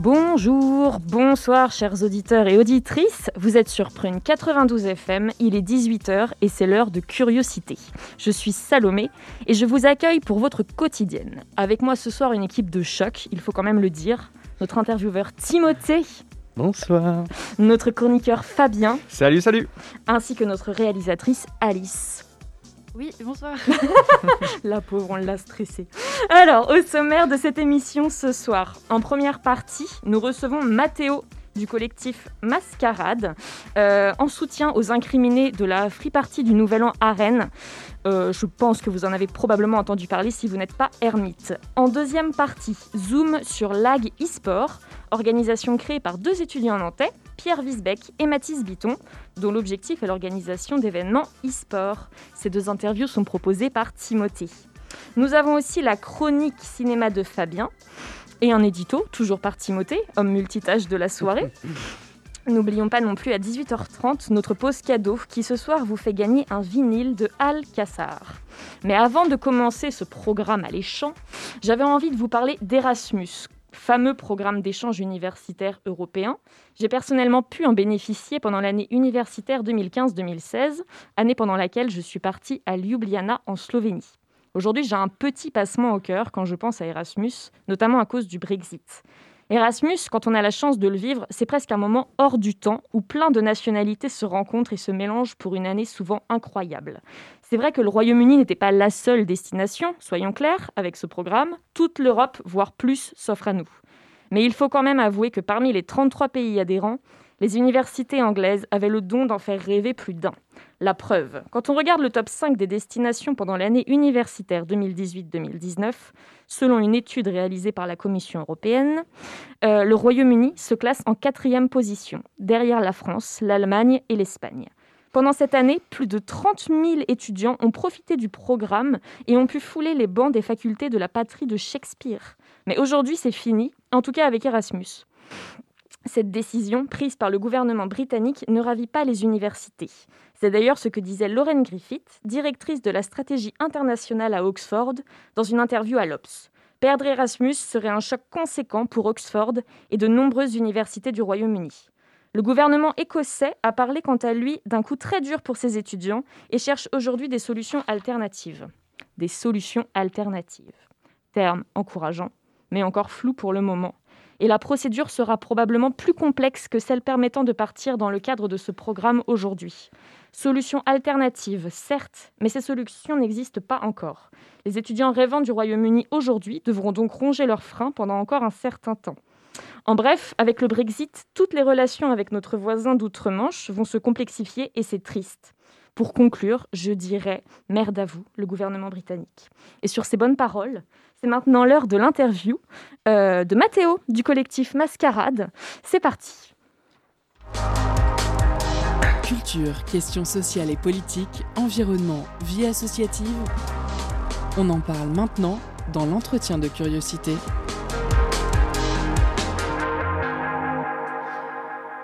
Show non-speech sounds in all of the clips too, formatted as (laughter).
Bonjour, bonsoir chers auditeurs et auditrices. Vous êtes sur Prune 92 FM, il est 18h et c'est l'heure de curiosité. Je suis Salomé et je vous accueille pour votre quotidienne. Avec moi ce soir une équipe de choc, il faut quand même le dire. Notre intervieweur Timothée. Bonsoir. Notre chroniqueur Fabien. Salut, salut. Ainsi que notre réalisatrice Alice. Oui, bonsoir. (laughs) La pauvre, on l'a stressée. Alors, au sommaire de cette émission ce soir, en première partie, nous recevons Mathéo du collectif Mascarade, euh, en soutien aux incriminés de la Free Party du Nouvel An à Rennes. Euh, je pense que vous en avez probablement entendu parler si vous n'êtes pas ermite. En deuxième partie, zoom sur l'AG eSport, organisation créée par deux étudiants nantais, Pierre Wiesbeck et Mathis Bitton, dont l'objectif est l'organisation d'événements e-sport. Ces deux interviews sont proposées par Timothée. Nous avons aussi la chronique cinéma de Fabien et un édito, toujours par Timothée, homme multitâche de la soirée. (laughs) N'oublions pas non plus à 18h30 notre pause cadeau qui ce soir vous fait gagner un vinyle de Al Kassar. Mais avant de commencer ce programme alléchant, j'avais envie de vous parler d'Erasmus, fameux programme d'échange universitaire européen. J'ai personnellement pu en bénéficier pendant l'année universitaire 2015-2016, année pendant laquelle je suis partie à Ljubljana en Slovénie. Aujourd'hui, j'ai un petit passement au cœur quand je pense à Erasmus, notamment à cause du Brexit. Erasmus, quand on a la chance de le vivre, c'est presque un moment hors du temps où plein de nationalités se rencontrent et se mélangent pour une année souvent incroyable. C'est vrai que le Royaume-Uni n'était pas la seule destination, soyons clairs, avec ce programme. Toute l'Europe, voire plus, s'offre à nous. Mais il faut quand même avouer que parmi les 33 pays adhérents, les universités anglaises avaient le don d'en faire rêver plus d'un. La preuve, quand on regarde le top 5 des destinations pendant l'année universitaire 2018-2019, selon une étude réalisée par la Commission européenne, euh, le Royaume-Uni se classe en quatrième position, derrière la France, l'Allemagne et l'Espagne. Pendant cette année, plus de 30 000 étudiants ont profité du programme et ont pu fouler les bancs des facultés de la patrie de Shakespeare. Mais aujourd'hui, c'est fini, en tout cas avec Erasmus. Cette décision, prise par le gouvernement britannique, ne ravit pas les universités. C'est d'ailleurs ce que disait Lauren Griffith, directrice de la stratégie internationale à Oxford, dans une interview à l'Obs. Perdre Erasmus serait un choc conséquent pour Oxford et de nombreuses universités du Royaume-Uni. Le gouvernement écossais a parlé quant à lui d'un coup très dur pour ses étudiants et cherche aujourd'hui des solutions alternatives. Des solutions alternatives. Terme encourageant, mais encore flou pour le moment et la procédure sera probablement plus complexe que celle permettant de partir dans le cadre de ce programme aujourd'hui. Solutions alternatives, certes, mais ces solutions n'existent pas encore. Les étudiants rêvant du Royaume-Uni aujourd'hui devront donc ronger leurs freins pendant encore un certain temps. En bref, avec le Brexit, toutes les relations avec notre voisin d'outre-Manche vont se complexifier et c'est triste. Pour conclure, je dirais merde à vous, le gouvernement britannique. Et sur ces bonnes paroles, c'est maintenant l'heure de l'interview euh, de Mathéo du collectif Mascarade. C'est parti. Culture, questions sociales et politiques, environnement, vie associative. On en parle maintenant dans l'entretien de curiosité.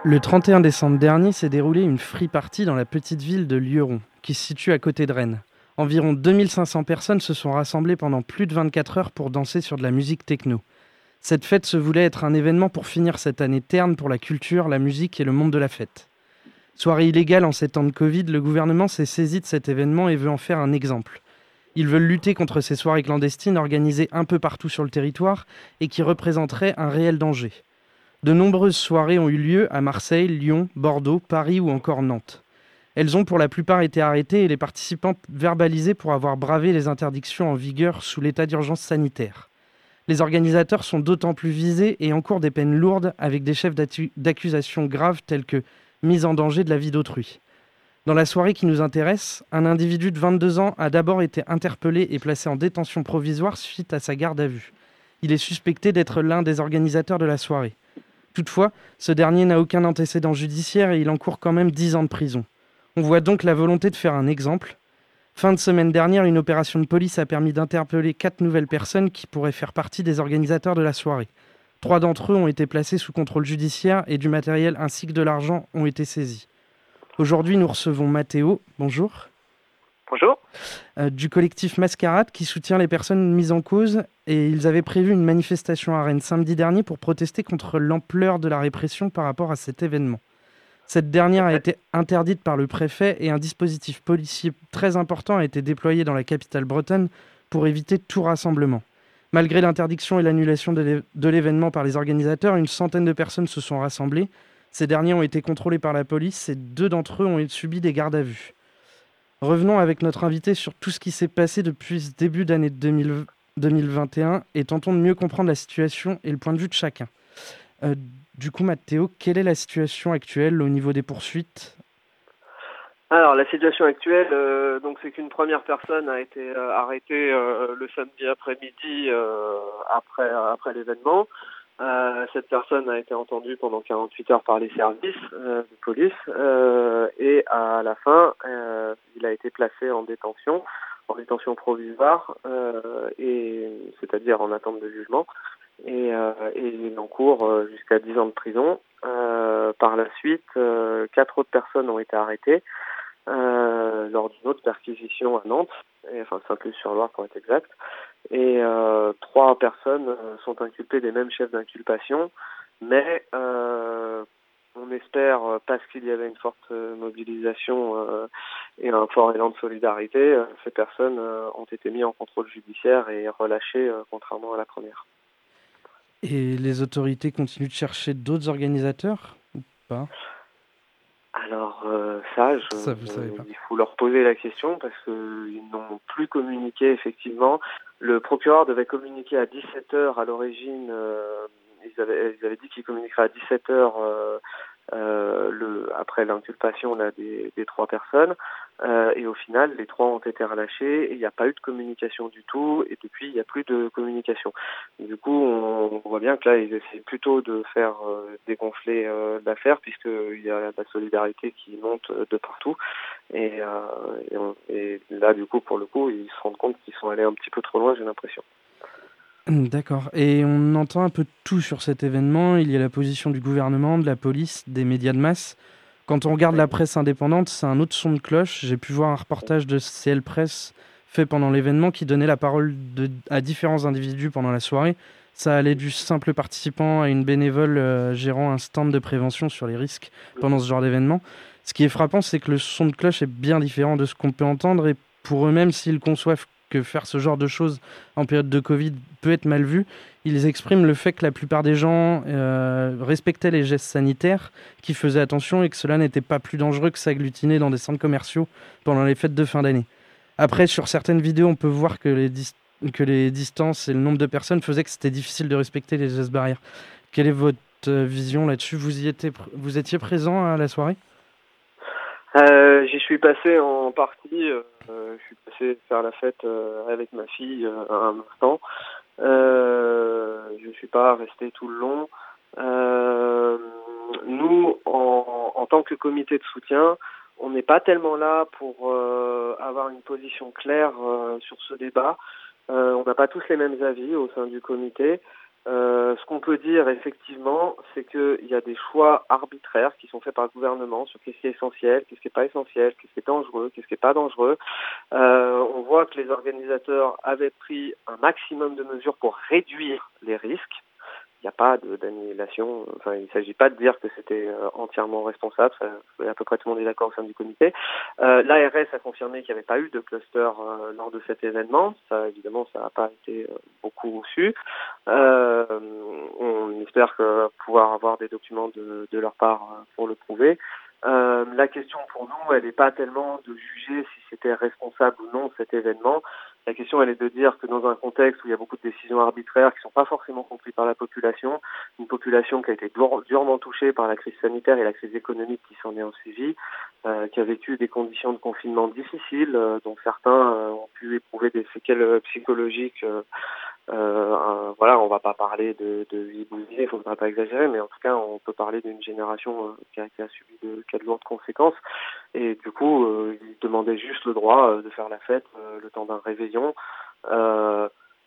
Le 31 décembre dernier s'est déroulée une free party dans la petite ville de Lyeron, qui se situe à côté de Rennes. Environ 2500 personnes se sont rassemblées pendant plus de 24 heures pour danser sur de la musique techno. Cette fête se voulait être un événement pour finir cette année terne pour la culture, la musique et le monde de la fête. Soirée illégale en ces temps de Covid, le gouvernement s'est saisi de cet événement et veut en faire un exemple. Ils veulent lutter contre ces soirées clandestines organisées un peu partout sur le territoire et qui représenteraient un réel danger. De nombreuses soirées ont eu lieu à Marseille, Lyon, Bordeaux, Paris ou encore Nantes. Elles ont pour la plupart été arrêtées et les participants verbalisés pour avoir bravé les interdictions en vigueur sous l'état d'urgence sanitaire. Les organisateurs sont d'autant plus visés et encourent des peines lourdes avec des chefs d'accusation graves tels que mise en danger de la vie d'autrui. Dans la soirée qui nous intéresse, un individu de 22 ans a d'abord été interpellé et placé en détention provisoire suite à sa garde à vue. Il est suspecté d'être l'un des organisateurs de la soirée. Toutefois, ce dernier n'a aucun antécédent judiciaire et il encourt quand même 10 ans de prison. On voit donc la volonté de faire un exemple. Fin de semaine dernière, une opération de police a permis d'interpeller quatre nouvelles personnes qui pourraient faire partie des organisateurs de la soirée. Trois d'entre eux ont été placés sous contrôle judiciaire et du matériel ainsi que de l'argent ont été saisis. Aujourd'hui, nous recevons Mathéo. Bonjour. Bonjour. Euh, du collectif Mascarade qui soutient les personnes mises en cause et ils avaient prévu une manifestation à Rennes samedi dernier pour protester contre l'ampleur de la répression par rapport à cet événement. Cette dernière a été interdite par le préfet et un dispositif policier très important a été déployé dans la capitale bretonne pour éviter tout rassemblement. Malgré l'interdiction et l'annulation de l'événement par les organisateurs, une centaine de personnes se sont rassemblées. Ces derniers ont été contrôlés par la police et deux d'entre eux ont subi des gardes à vue. Revenons avec notre invité sur tout ce qui s'est passé depuis ce début d'année 2021 et tentons de mieux comprendre la situation et le point de vue de chacun. Euh, du coup, Mathéo, quelle est la situation actuelle au niveau des poursuites? Alors la situation actuelle, euh, donc c'est qu'une première personne a été euh, arrêtée euh, le samedi après-midi après l'événement. cette personne a été entendue pendant 48 heures par les services de police et à la fin, il a été placé en détention, en détention provisoire et c'est-à-dire en attente de jugement et, euh, et il encourt euh, jusqu'à 10 ans de prison. Euh, par la suite, quatre autres personnes ont été arrêtées lors d'une autre perquisition à Nantes, et, enfin Saint-Luc-sur-Loire pour être exact. Et trois personnes sont inculpées des mêmes chefs d'inculpation, mais on espère, parce qu'il y avait une forte mobilisation et un fort élan de solidarité, ces personnes ont été mises en contrôle judiciaire et relâchées, contrairement à la première. Et les autorités continuent de chercher d'autres organisateurs ou pas? Alors euh, ça, il faut leur poser la question parce qu'ils n'ont plus communiqué effectivement. Le procureur devait communiquer à 17h à l'origine. Euh, ils, avaient, ils avaient dit qu'il communiquerait à 17h euh, le, après l'inculpation des, des, trois personnes. Euh, et au final, les trois ont été relâchés et il n'y a pas eu de communication du tout. Et depuis, il n'y a plus de communication. du coup, on, voit bien que là, ils essaient plutôt de faire euh, dégonfler euh, l'affaire puisqu'il y a la solidarité qui monte de partout. Et, et, et, là, du coup, pour le coup, ils se rendent compte qu'ils sont allés un petit peu trop loin, j'ai l'impression. D'accord. Et on entend un peu tout sur cet événement. Il y a la position du gouvernement, de la police, des médias de masse. Quand on regarde la presse indépendante, c'est un autre son de cloche. J'ai pu voir un reportage de CL Presse fait pendant l'événement qui donnait la parole à différents individus pendant la soirée. Ça allait du simple participant à une bénévole euh, gérant un stand de prévention sur les risques pendant ce genre d'événement. Ce qui est frappant, c'est que le son de cloche est bien différent de ce qu'on peut entendre et pour eux-mêmes, s'ils conçoivent que faire ce genre de choses en période de Covid peut être mal vu, ils expriment le fait que la plupart des gens euh, respectaient les gestes sanitaires, qui faisaient attention et que cela n'était pas plus dangereux que s'agglutiner dans des centres commerciaux pendant les fêtes de fin d'année. Après, sur certaines vidéos, on peut voir que les, que les distances et le nombre de personnes faisaient que c'était difficile de respecter les gestes barrières. Quelle est votre euh, vision là-dessus? Vous, vous étiez présent à la soirée? Euh, J'y suis passé en partie. Euh, je suis passé faire la fête euh, avec ma fille euh, un instant. je ne suis pas resté tout le long. nous, en, en, tant que comité de soutien, on n'est pas tellement là pour avoir une position claire sur ce débat. on n'a pas tous les mêmes avis au sein du comité. Euh, ce qu'on peut dire effectivement, c'est qu'il y a des choix arbitraires qui sont faits par le gouvernement sur qu'est-ce qui est essentiel, qu'est-ce qui n'est pas essentiel, qu'est-ce qui est dangereux, qu'est-ce qui n'est pas dangereux. Euh, on voit que les organisateurs avaient pris un maximum de mesures pour réduire les risques n'y a pas d'annihilation. Enfin, il ne s'agit pas de dire que c'était euh, entièrement responsable. À peu près tout le monde est d'accord au sein du comité. Euh, L'ARS a confirmé qu'il n'y avait pas eu de cluster euh, lors de cet événement. Ça, évidemment, ça n'a pas été beaucoup su. on espère pouvoir avoir des documents de leur part pour le prouver. la question pour nous, elle n'est pas tellement de juger si c'était responsable ou non cet événement, La question, elle est de dire que dans un contexte où il y a beaucoup de décisions arbitraires qui ne sont pas forcément comprises par la population, une population qui a été durement touchée par la crise sanitaire et la crise économique qui s'en est en suivi, euh, qui a vécu des conditions de confinement difficiles, euh, dont certains euh, ont pu éprouver des séquelles psychologiques euh, voilà, on va pas parler de, de vie il faudra pas exagérer, mais en tout cas, on peut parler d'une génération euh, qui, a, qui, a, subi de, qui a de lourdes conséquences. Et du coup, euh, ils demandaient juste le droit de faire la fête le temps d'un réveillon.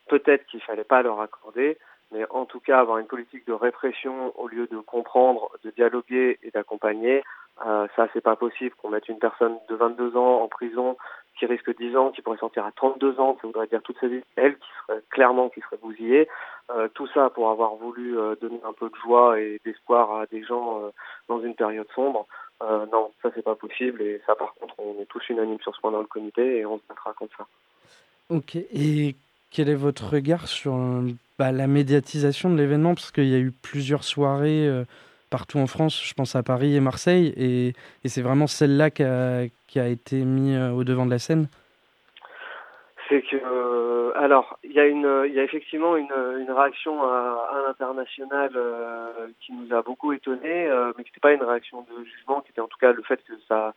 Peut-être qu'il fallait pas leur accorder, mais en tout cas, avoir une politique de répression au lieu de comprendre, de dialoguer et d'accompagner, euh, ça, c'est pas possible qu'on mette une personne de 22 ans en prison qui risque 10 ans, qui pourrait sortir à 32 ans, ça voudrait dire toute sa vie, elle qui serait clairement qui serait bousillée. Euh, tout ça pour avoir voulu euh, donner un peu de joie et d'espoir à des gens dans une période sombre. Non, ça c'est pas possible et ça par contre on est tous unanimes sur ce point dans le comité et on se battra contre ça. Ok, et quel est votre regard sur bah, la médiatisation de l'événement Parce qu'il y a eu plusieurs soirées euh, partout en France, je pense à Paris et Marseille, et, et c'est vraiment celle-là qui a, qui a été mise euh, au devant de la scène. C'est que euh, alors il y y a effectivement une, une réaction à, à l'international qui nous a beaucoup étonné euh, mais qui n'était pas une réaction de jugement qui était en tout cas le fait que ça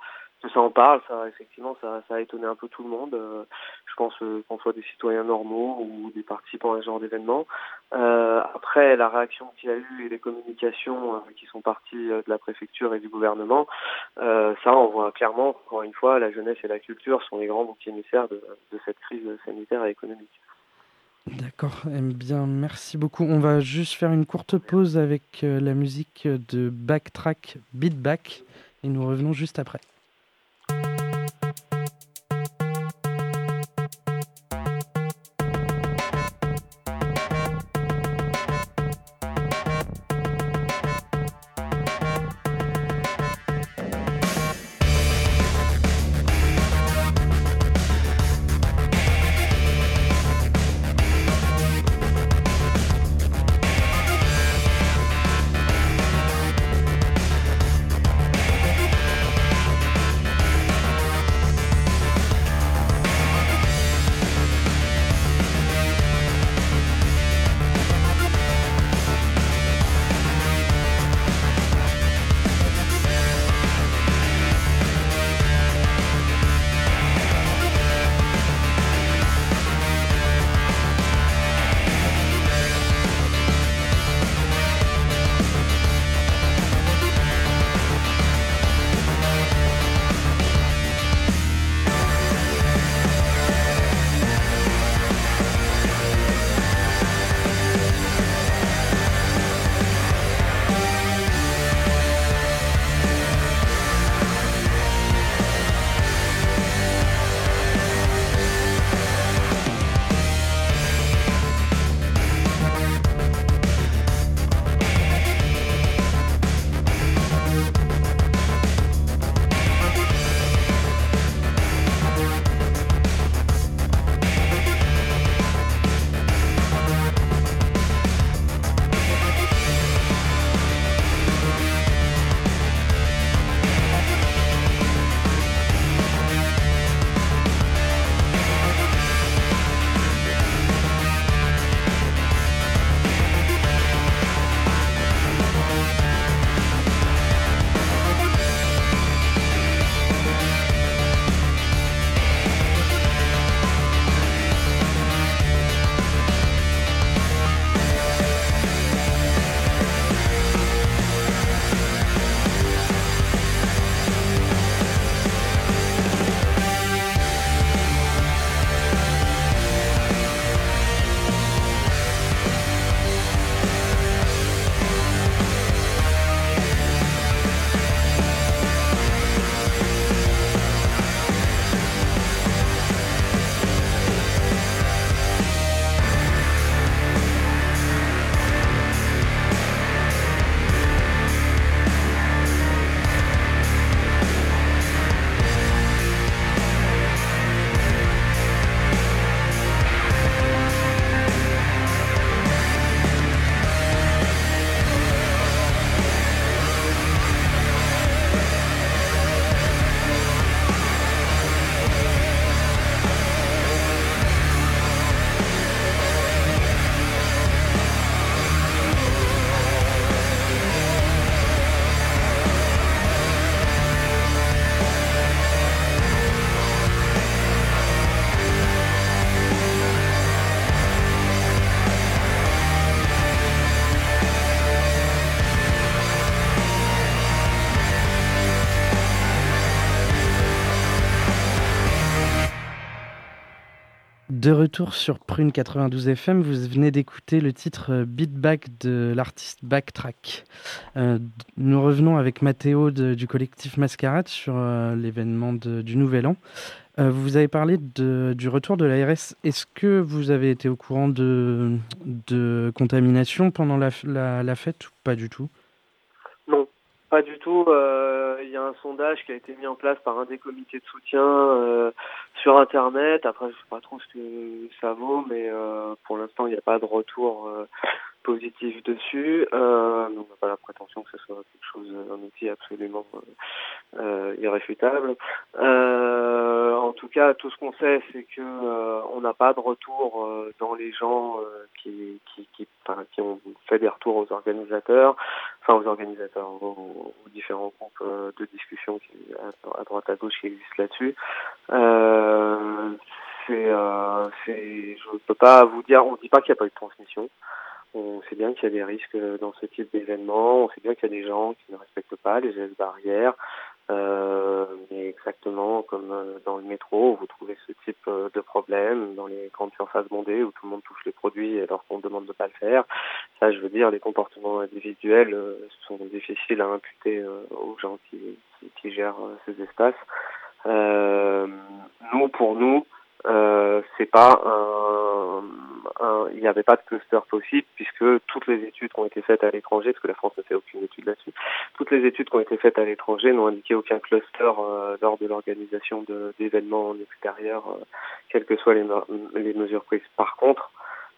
ça en parle ça effectivement ça, a étonné un peu tout le monde euh, je pense euh, qu'on soit des citoyens normaux ou des participants à ce genre d'événement euh, après la réaction qu'il y a eu et les communications euh, qui sont parties de la préfecture et du gouvernement ça on voit clairement encore une fois la jeunesse et la culture sont les grands boucs émissaires de, de cette crise sanitaire et économique D'accord, eh bien merci beaucoup. On va juste faire une courte pause avec la musique de Backtrack Beatback et nous revenons juste après. De retour sur Prune 92 FM, vous venez d'écouter le titre Beat Back de l'artiste Backtrack. Euh, nous revenons avec Mathéo du collectif Mascarade sur euh, l'événement du Nouvel An. Euh, vous avez parlé du retour de l'ARS. Est-ce que vous avez été au courant de, contamination pendant la, fête ou pas du tout? Non, pas du tout. Il y a un sondage qui a été mis en place par un des comités de soutien sur Internet. Après, je sais pas trop ce que ça vaut, mais pour l'instant, il n'y a pas de retour positif dessus. Euh, on n'a pas la prétention que ce soit quelque chose, un outil absolument euh, irréfutable. Euh, en tout cas, tout ce qu'on sait, c'est que euh, on n'a pas de retour euh, dans les gens euh, qui, qui, qui, enfin, qui, ont fait des retours aux organisateurs, enfin aux organisateurs, aux, aux différents groupes de discussion qui, à, droite à gauche qui existent là-dessus. C'est, c'est, je ne peux pas vous dire, on ne dit pas qu'il n'y a pas eu de transmission. On sait bien qu'il y a des risques dans ce type d'événement. On sait bien qu'il y a des gens qui ne respectent pas les gestes barrières. Euh, mais exactement comme euh, dans le métro, vous trouvez ce type euh, de problème dans les grandes surfaces bondées où tout le monde touche les produits alors qu'on demande de pas le faire. Ça, je veux dire, les comportements individuels sont difficiles à imputer aux gens qui, qui gèrent ces espaces. Nous, pour nous, euh, c'est pas il n'y avait pas de cluster possible puisque toutes les études qui ont été faites à l'étranger, parce que la France ne fait aucune étude là-dessus, toutes les études qui ont été faites à l'étranger n'ont indiqué aucun cluster euh, lors de l'organisation d'événements en extérieur, euh, quelles que soient les mesures prises. Par contre,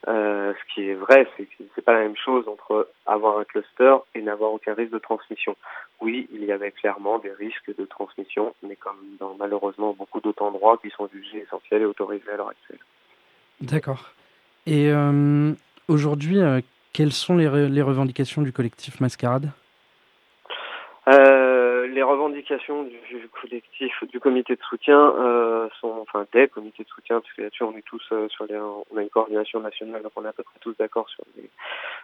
euh, ce qui est vrai, c'est que c'est pas la même chose entre avoir un cluster et n'avoir aucun risque de transmission. Oui, il y avait clairement des risques de transmission, mais comme dans malheureusement beaucoup d'autres endroits qui sont jugés essentiels et autorisés à l'heure actuelle. D'accord. Et euh, aujourd'hui, euh, quelles sont les, les, revendications du collectif Mascarade? Les revendications du, collectif, du comité de soutien euh, sont, enfin des comités de soutien, parce que là-dessus on est tous euh, sur les, on a une coordination nationale, donc on est à peu près tous d'accord sur les,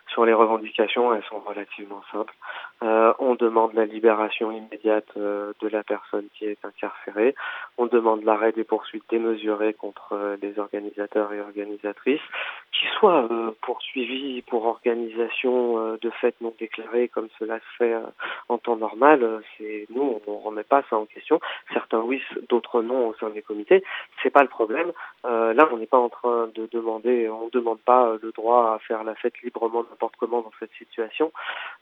sur les revendications. Elles sont relativement simples. Euh, on demande la libération immédiate euh, de la personne qui est incarcérée. On demande l'arrêt des poursuites démesurées contre euh, les organisateurs et organisatrices, qui soient poursuivis pour organisation de fêtes non déclarées comme cela se fait en temps normal. C'est nous, on ne remet pas ça en question. Certains oui, d'autres non au sein des comités. C'est pas le problème. Euh, là, on n'est pas en train de demander, on ne demande pas le droit à faire la fête librement n'importe comment dans cette situation.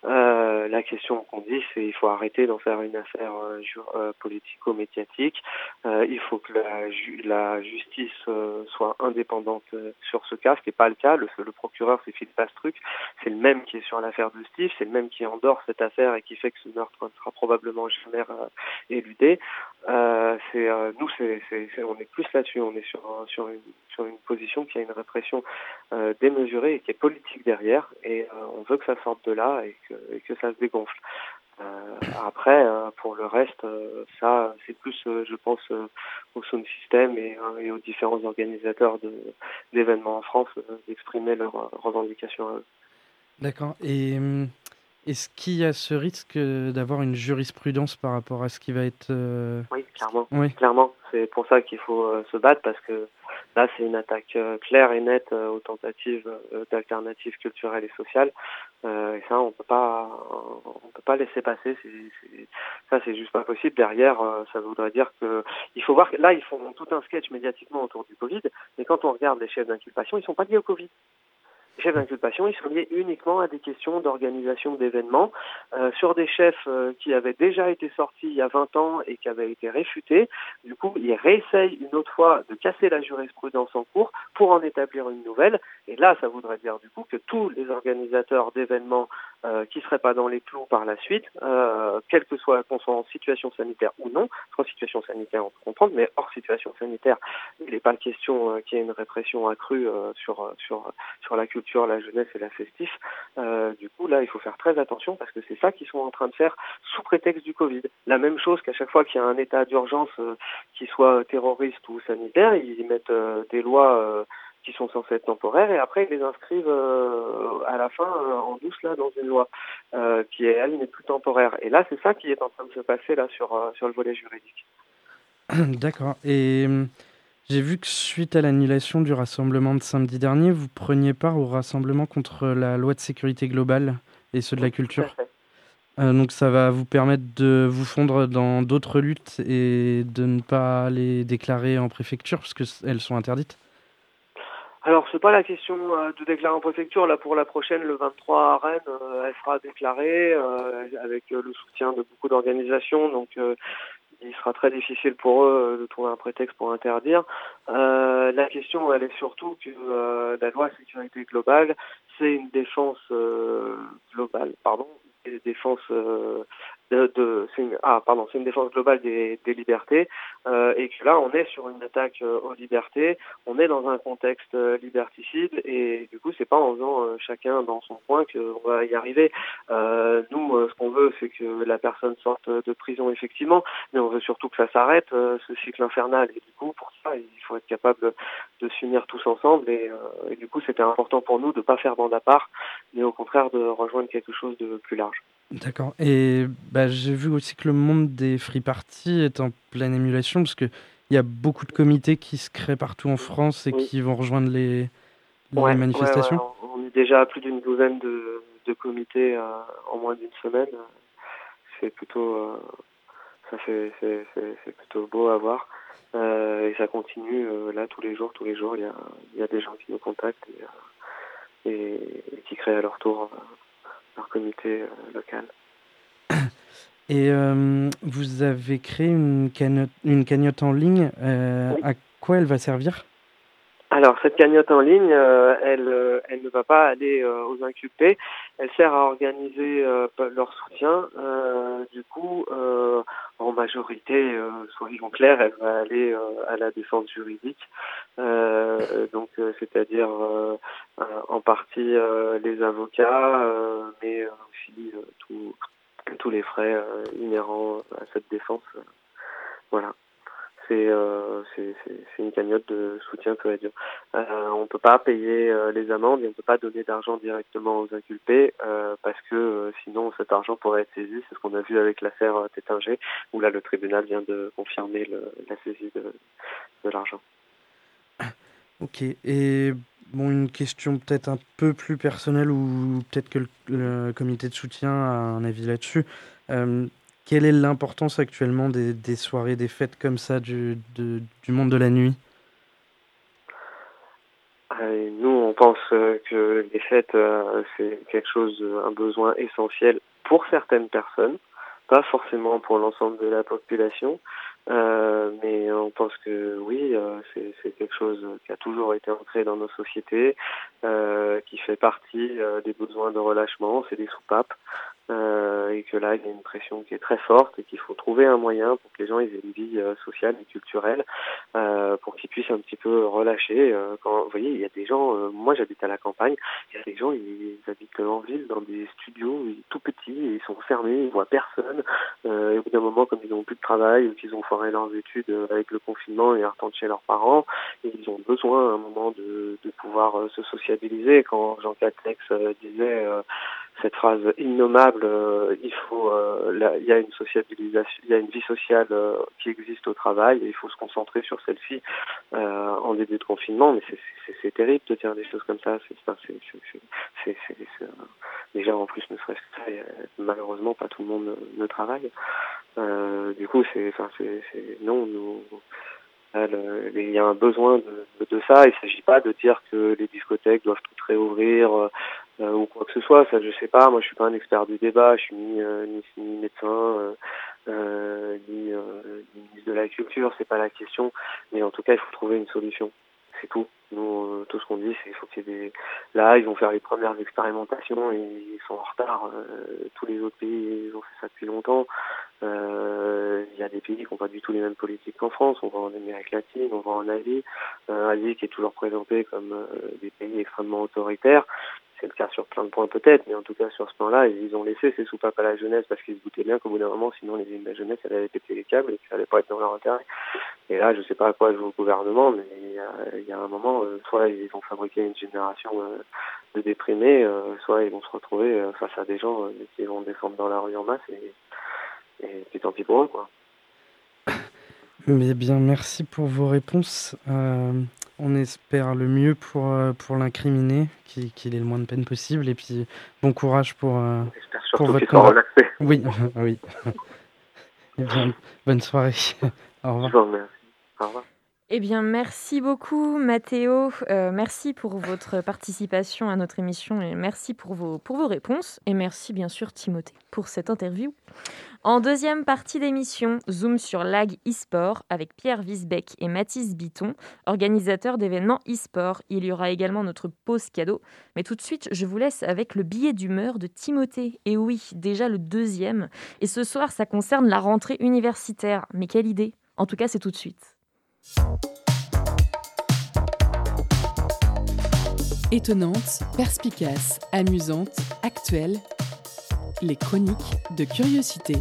Euh, la question qu'on dit, c'est il faut arrêter d'en faire une affaire euh, euh politico-médiatique. Euh, il faut que la, ju la justice euh, soit indépendante sur ce cas, ce qui n'est pas le cas. Le, le procureur, c'est Philippe Pastruc, c'est le même qui est sur l'affaire de Steve, c'est le même qui endort cette affaire et qui fait que ce meurtre sera probablement jamais euh, éludé. Euh, c'est euh, nous, c'est, on est plus là-dessus. On est sur sur une sur une position qui a une répression démesurée et qui est politique derrière. Et on veut que ça sorte de là et que, ça se dégonfle. après, pour le reste, ça, c'est plus, je pense, au sound system et, aux différents organisateurs d'événements en France d'exprimer leurs revendications D'accord. Et hum, est-ce qu'il y a ce risque d'avoir une jurisprudence par rapport à ce qui va être... Euh, oui, clairement. Oui. Clairement. C'est pour ça qu'il faut euh, se battre parce que là, c'est une attaque euh, claire et nette aux tentatives d'alternatives culturelles et sociales. et ça, on peut pas, on peut pas laisser passer. C'est, ça, c'est juste pas possible. Derrière, ça voudrait dire que il faut voir que là, ils font tout un sketch médiatiquement autour du Covid, mais quand on regarde les chefs d'inculpation, ils sont pas liés au Covid. Chefs d'inculpation, ils sont liés uniquement à des questions d'organisation d'événements euh, sur des chefs euh, qui avaient déjà été sortis il y a 20 ans et qui avaient été réfutés. Du coup, ils réessayent une autre fois de casser la jurisprudence en cours pour en établir une nouvelle. Et là, ça voudrait dire du coup que tous les organisateurs d'événements euh, qui seraient pas dans les clous par la suite, euh, quelle que soit qu'on soit en situation sanitaire ou non, en situation sanitaire on peut comprendre, mais hors situation sanitaire, il n'est pas question euh, qu'il y ait une répression accrue euh, sur sur sur la culture la jeunesse et la festif. Euh, du coup, là, il faut faire très attention parce que c'est ça qu'ils sont en train de faire sous prétexte du Covid. La même chose qu'à chaque fois qu'il y a un état d'urgence, euh, qui soit terroriste ou sanitaire, ils mettent euh, des lois euh, qui sont censées être temporaires et après ils les inscrivent euh, à la fin en douce là dans une loi qui est elle n'est plus temporaire. Et là, c'est ça qui est en train de se passer là sur sur le volet juridique. (coughs) D'accord. Et J'ai vu que suite à l'annulation du rassemblement de samedi dernier, vous preniez part au rassemblement contre la loi de sécurité globale et ceux de la culture. Euh, donc ça va vous permettre de vous fondre dans d'autres luttes et de ne pas les déclarer en préfecture parce qu'elles sont interdites alors, c'est pas la question euh, de déclarer en préfecture. Là, pour la prochaine, le 23 à Rennes, euh, elle sera déclarée avec le soutien de beaucoup d'organisations. Donc, il sera très difficile pour eux de trouver un prétexte pour interdire. la question, elle est surtout que la loi sécurité globale, c'est une défense globale, pardon, défense euh, de, de une, ah pardon c'est une défense globale des, des libertés euh, et que là on est sur une attaque euh, aux libertés on est dans un contexte euh, liberticide et du coup c'est pas en faisant euh, chacun dans son coin qu'on va y arriver. Nous ce qu'on veut c'est que la personne sorte de prison effectivement mais on veut surtout que ça s'arrête ce cycle infernal. Et du coup pour ça il faut être capable de s'unir tous ensemble et, et du coup c'était important pour nous de pas faire bande à part mais au contraire de rejoindre quelque chose de plus large D'accord. Et bah, j'ai vu aussi que le monde des free parties est en pleine émulation parce qu'il y a beaucoup de comités qui se créent partout en France et qui vont rejoindre les, manifestations. On est déjà à plus d'une douzaine de, comités euh, en moins d'une semaine. C'est plutôt, euh, ça c'est, plutôt beau à voir. Euh, et ça continue là tous les jours, tous les jours. Il y a, y a des gens qui nous contactent et, et qui créent à leur tour leur comité euh, local. (coughs) Et euh, vous avez créé une cagnotte, une cagnotte en ligne. Euh, à quoi elle va servir? Alors cette cagnotte en ligne, elle, elle ne va pas aller aux inculpés, elle sert à organiser leur soutien. du coup, en majorité, soyons clairs, elle va aller à la défense juridique. donc c'est-à-dire en partie les avocats, mais aussi tous les frais inhérents à cette défense. voilà. C'est une cagnotte de soutien dire. Euh, on peut pas payer les amendes et on peut pas donner d'argent directement aux inculpés parce que sinon cet argent pourrait être saisi. C'est ce qu'on a vu avec l'affaire Tétinger où là le tribunal vient de confirmer la saisie de, de l'argent. (coughs) Ok. Et Bon, une question peut-être un peu plus personnelle ou peut-être que le, comité de soutien a un avis là-dessus. Euh, quelle est l'importance actuellement des, des, soirées, des fêtes comme ça du, du monde de la nuit? Euh, Nous, on pense euh, que les fêtes, c'est quelque chose, un besoin essentiel pour certaines personnes, pas forcément pour l'ensemble de la population. Euh, mais on pense que oui, euh, c'est quelque chose qui a toujours été ancré dans nos sociétés, euh, qui fait partie euh, des besoins de relâchement, c'est des soupapes, euh, et que là il y a une pression qui est très forte et qu'il faut trouver un moyen pour que les gens aient une vie sociale et culturelle, pour qu'ils puissent un petit peu relâcher. quand vous voyez, il y a des gens, moi j'habite à la campagne, il y a des gens ils, habitent en ville dans des studios ils fermés, ils voient personne. et au bout d'un moment, comme ils n'ont plus de travail ou qu'ils ont leurs études euh, avec le confinement et retournent chez leurs parents. Ils ont besoin à un moment de, de pouvoir euh, se sociabiliser. Quand Jean Catex euh, disait cette phrase innommable, il faut, il y a une sociabilisation, il y a une vie sociale qui existe au travail et il faut se concentrer sur celle-ci en début de confinement. Mais c'est terrible de dire des choses comme ça. C'est déjà en plus ne serait-ce que ça, malheureusement pas tout le monde ne, ne travaille. Euh, du coup, c'est, enfin, c'est, non, nous, il y a un besoin de, de ça. Il ne s'agit pas de dire que les discothèques doivent toutes réouvrir euh, ou quoi que ce soit. Ça, je sais pas. Moi, je suis pas un expert du débat. Je suis ni, euh, ni, médecin, euh, ni, ni ministre de la culture. C'est pas la question. Mais en tout cas, il faut trouver une solution. C'est tout. Nous, tout ce qu'on dit, c'est qu'il faut qu'il y ait des. Là, ils vont faire les premières expérimentations et ils sont en retard. tous les autres pays, ils ont fait ça depuis longtemps. Euh, il y a des pays qui n'ont pas du tout les mêmes politiques qu'en France. On va en Amérique latine, on va en Asie. Euh, Asie qui est toujours présentée comme euh, des pays extrêmement autoritaires. C'est le cas sur plein de points peut-être, mais en tout cas sur ce plan-là, ils ont laissé ces soupapes à la jeunesse parce qu'ils se doutaient bien qu'au bout d'un moment, sinon les la jeunesse, elle allait péter les câbles et que ça allait pas être dans leur intérêt. Et là, je sais pas à quoi joue le gouvernement, mais il y a, un moment, euh, soit ils vont fabriquer une génération euh, de déprimés, euh, soit ils vont se retrouver face à des gens qui vont descendre dans la rue en masse et et c'est tant pis pour eux, quoi. (laughs) Mais bien, merci pour vos réponses. On espère le mieux pour, euh, pour l'incriminé, qu'il ait le moins de peine possible. Et puis, bon courage pour, euh, pour votre relaxé. Oui, (laughs) oui. (laughs) Et bien, bonne soirée. (laughs) Au revoir. Au revoir. Eh bien, merci beaucoup, Mathéo. Euh, merci pour votre participation à notre émission et merci pour vos, pour vos réponses. Et merci, bien sûr, Timothée, pour cette interview. En deuxième partie d'émission, zoom sur l'AG e-sport avec Pierre Wiesbeck et Mathis Biton, organisateurs d'événements e-sport. Il y aura également notre pause cadeau. Mais tout de suite, je vous laisse avec le billet d'humeur de Timothée. Et oui, déjà le deuxième. Et ce soir, ça concerne la rentrée universitaire. Mais quelle idée En tout cas, c'est tout de suite. Étonnante, perspicace, amusante, actuelle, les chroniques de curiosité.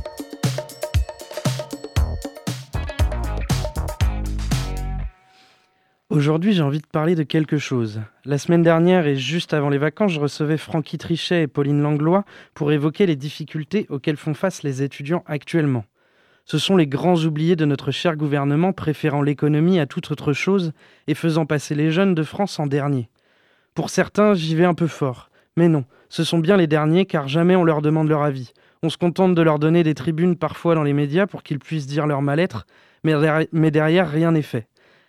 Aujourd'hui, j'ai envie de parler de quelque chose. La semaine dernière et juste avant les vacances, je recevais Francky Trichet et Pauline Langlois pour évoquer les difficultés auxquelles font face les étudiants actuellement. Ce sont les grands oubliés de notre cher gouvernement préférant l'économie à toute autre chose et faisant passer les jeunes de France en dernier. Pour certains, j'y vais un peu fort. Mais non, ce sont bien les derniers car jamais on leur demande leur avis. On se contente de leur donner des tribunes parfois dans les médias pour qu'ils puissent dire leur mal-être, mais derrière rien n'est fait.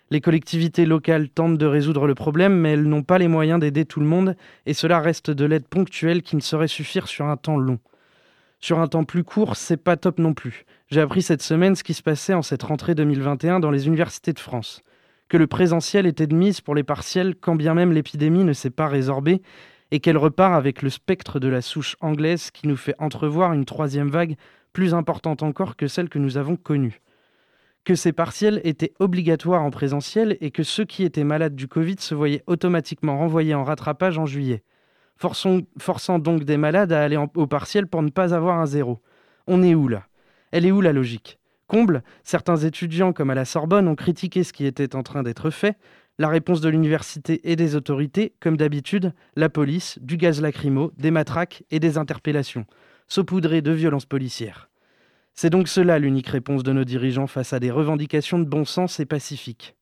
Les collectivités locales tentent de résoudre le problème, mais elles n'ont pas les moyens d'aider tout le monde, et cela reste de l'aide ponctuelle qui ne saurait suffire sur un temps long. Sur un temps plus court, c'est pas top non plus. J'ai appris cette semaine ce qui se passait en cette rentrée 2021 dans les universités de France. Que le présentiel était de mise pour les partiels quand bien même l'épidémie ne s'est pas résorbée et qu'elle repart avec le spectre de la souche anglaise qui nous fait entrevoir une troisième vague plus importante encore que celle que nous avons connue. Que ces partiels étaient obligatoires en présentiel et que ceux qui étaient malades du Covid se voyaient automatiquement renvoyés en rattrapage en juillet, forçant donc des malades à aller au partiel pour ne pas avoir un zéro. On est où là? Elle est où la logique? Comble, certains étudiants comme à la Sorbonne ont critiqué ce qui était en train d'être fait. La réponse de l'université et des autorités, comme d'habitude, la police, du gaz lacrymo, des matraques et des interpellations, saupoudrées de violences policières. C'est donc cela l'unique réponse de nos dirigeants face à des revendications de bon sens et pacifiques.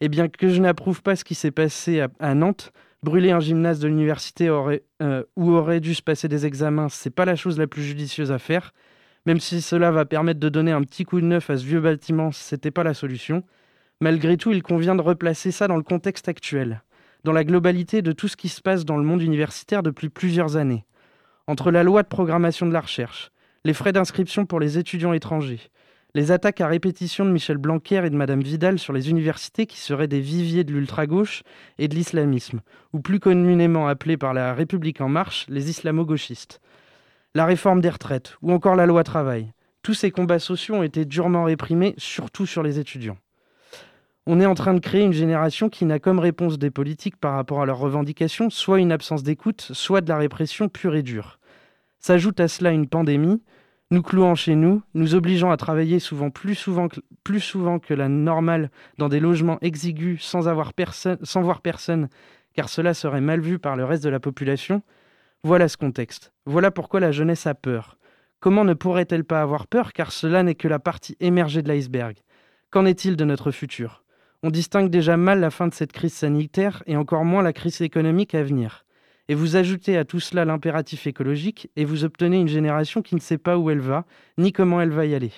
Et bien que je n'approuve pas ce qui s'est passé à, Nantes, brûler un gymnase de l'université euh, où aurait dû se passer des examens, c'est pas la chose la plus judicieuse à faire, même si cela va permettre de donner un petit coup de neuf à ce vieux bâtiment, ce n'était pas la solution. Malgré tout, il convient de replacer ça dans le contexte actuel, dans la globalité de tout ce qui se passe dans le monde universitaire depuis plusieurs années. Entre la loi de programmation de la recherche, les frais d'inscription pour les étudiants étrangers, les attaques à répétition de Michel Blanquer et de Madame Vidal sur les universités qui seraient des viviers de l'ultra-gauche et de l'islamisme, ou plus communément appelés par la République en marche, les islamo-gauchistes la réforme des retraites ou encore la loi travail. Tous ces combats sociaux ont été durement réprimés, surtout sur les étudiants. On est en train de créer une génération qui n'a comme réponse des politiques par rapport à leurs revendications soit une absence d'écoute, soit de la répression pure et dure. S'ajoute à cela une pandémie, nous clouant chez nous, nous obligeant à travailler souvent plus souvent que, la normale dans des logements exigus sans voir personne, car cela serait mal vu par le reste de la population, voilà ce contexte. Voilà pourquoi la jeunesse a peur. Comment ne pourrait-elle pas avoir peur car cela n'est que la partie émergée de l'iceberg? Qu'en est-il de notre futur? On distingue déjà mal la fin de cette crise sanitaire et encore moins la crise économique à venir. Et vous ajoutez à tout cela l'impératif écologique et vous obtenez une génération qui ne sait pas où elle va, ni comment elle va y aller.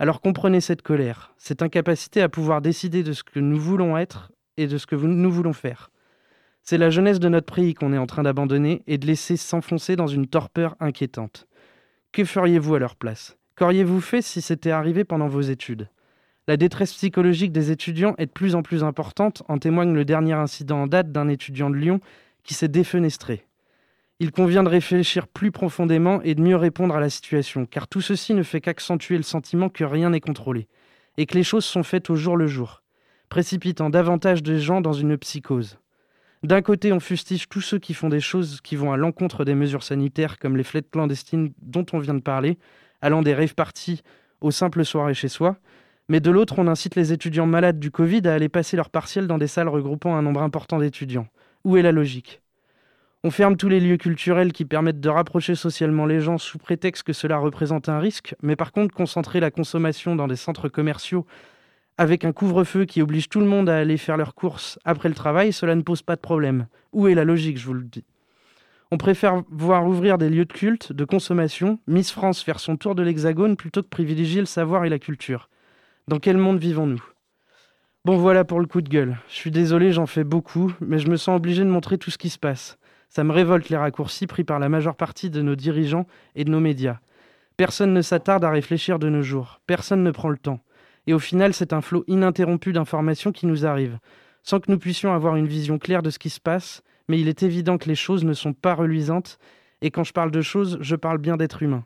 Alors comprenez cette colère, cette incapacité à pouvoir décider de ce que nous voulons être et de ce que nous voulons faire. C'est la jeunesse de notre pays qu'on est en train d'abandonner et de laisser s'enfoncer dans une torpeur inquiétante. Que feriez-vous à leur place? Qu'auriez-vous fait si c'était arrivé pendant vos études? La détresse psychologique des étudiants est de plus en plus importante, en témoigne le dernier incident en date d'un étudiant de Lyon qui s'est défenestré. Il convient de réfléchir plus profondément et de mieux répondre à la situation, car tout ceci ne fait qu'accentuer le sentiment que rien n'est contrôlé, et que les choses sont faites au jour le jour, précipitant davantage de gens dans une psychose. D'un côté, on fustige tous ceux qui font des choses qui vont à l'encontre des mesures sanitaires, comme les fêtes clandestines dont on vient de parler, allant des rave parties aux simples soirées chez soi. Mais de l'autre, on incite les étudiants malades du Covid à aller passer leur partiel dans des salles regroupant un nombre important d'étudiants. Où est la logique? On ferme tous les lieux culturels qui permettent de rapprocher socialement les gens sous prétexte que cela représente un risque, mais par contre, concentrer la consommation dans des centres commerciaux Avec un couvre-feu qui oblige tout le monde à aller faire leurs courses après le travail, cela ne pose pas de problème. Où est la logique, je vous le dis? On préfère voir ouvrir des lieux de culte, de consommation, Miss France faire son tour de l'Hexagone plutôt que privilégier le savoir et la culture. Dans quel monde vivons-nous? Bon voilà pour le coup de gueule. Je suis désolé, j'en fais beaucoup, mais je me sens obligé de montrer tout ce qui se passe. Ça me révolte les raccourcis pris par la majeure partie de nos dirigeants et de nos médias. Personne ne s'attarde à réfléchir de nos jours. Personne ne prend le temps. Et au final, c'est un flot ininterrompu d'informations qui nous arrive, sans que nous puissions avoir une vision claire de ce qui se passe, mais il est évident que les choses ne sont pas reluisantes, et quand je parle de choses, je parle bien d'êtres humains.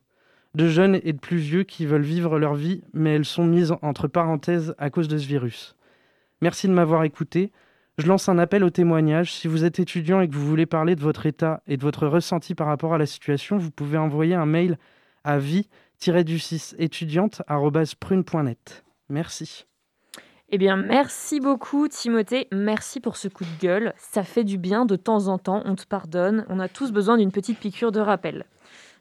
De jeunes et de plus vieux qui veulent vivre leur vie, mais elles sont mises entre parenthèses à cause de ce virus. Merci de m'avoir écouté. Je lance un appel au témoignage. Si vous êtes étudiant et que vous voulez parler de votre état et de votre ressenti par rapport à la situation, vous pouvez envoyer un mail à vie-du6 étudiante.prune.net. Merci. Eh bien, merci beaucoup Timothée, merci pour ce coup de gueule. Ça fait du bien de temps en temps, on te pardonne, on a tous besoin d'une petite piqûre de rappel.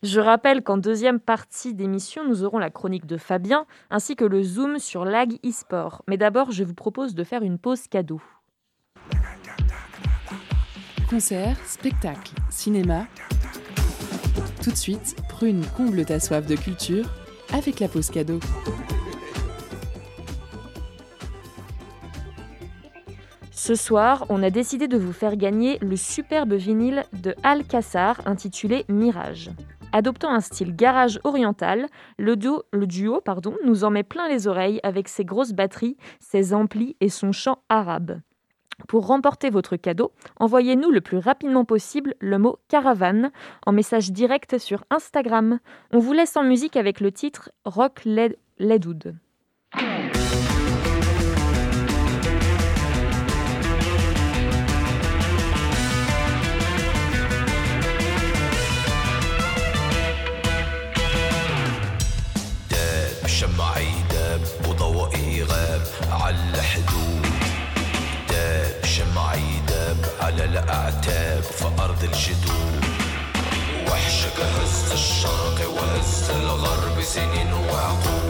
Je rappelle qu'en deuxième partie d'émission, nous aurons la chronique de Fabien ainsi que le zoom sur l'AG e-sport. Mais d'abord, je vous propose de faire une pause cadeau. Concert, spectacle, cinéma. Tout de suite, Prune comble ta soif de culture avec la pause cadeau. Ce soir, on a décidé de vous faire gagner le superbe vinyle de Alcassar intitulé Mirage. Adoptant un style garage oriental, le duo, nous en met plein les oreilles avec ses grosses batteries, ses amplis et son chant arabe. Pour remporter votre cadeau, envoyez-nous le plus rapidement possible le mot caravane en message direct sur Instagram. On vous laisse en musique avec le titre Rock Led. على الأعتاب في أرض الجدود. وحشك هز الشرق وهز الغرب سنين وعقود.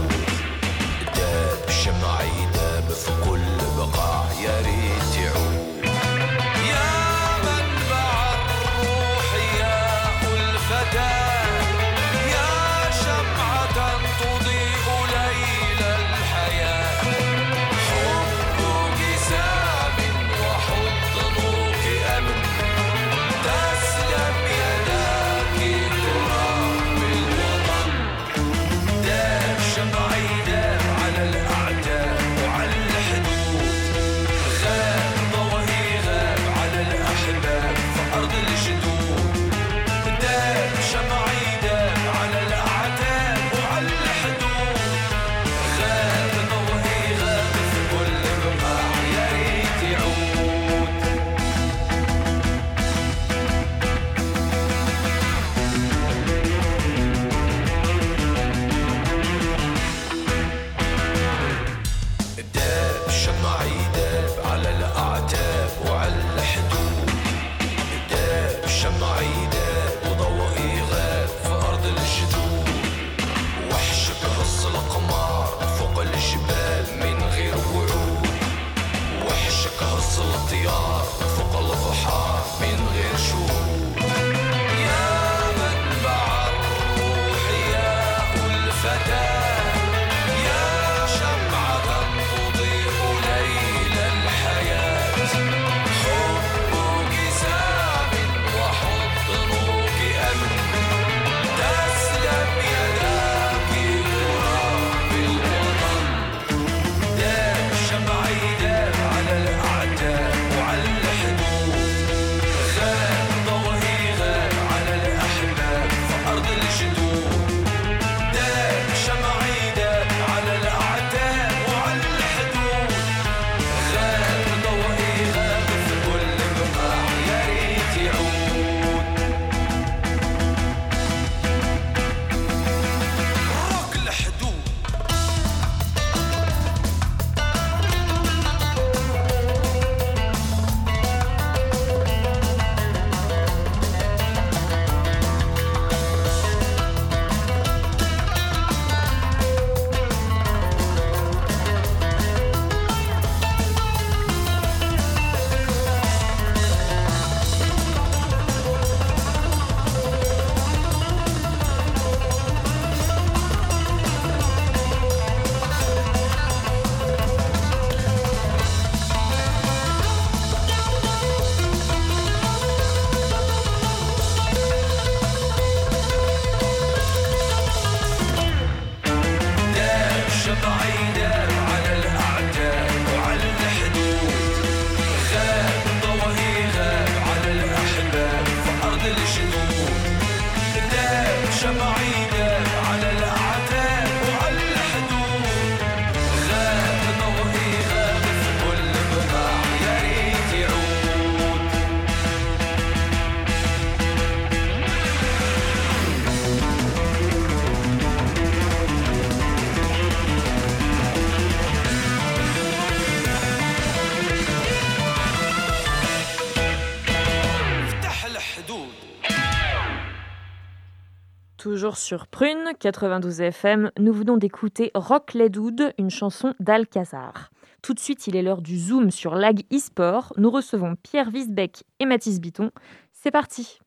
Sur Prune 92 FM, nous venons d'écouter Rock Ledoud, une chanson d'Alcazar. Tout de suite, il est l'heure du zoom sur Lag eSport. Nous recevons Pierre Wiesbeck et Mathis Biton. C'est parti.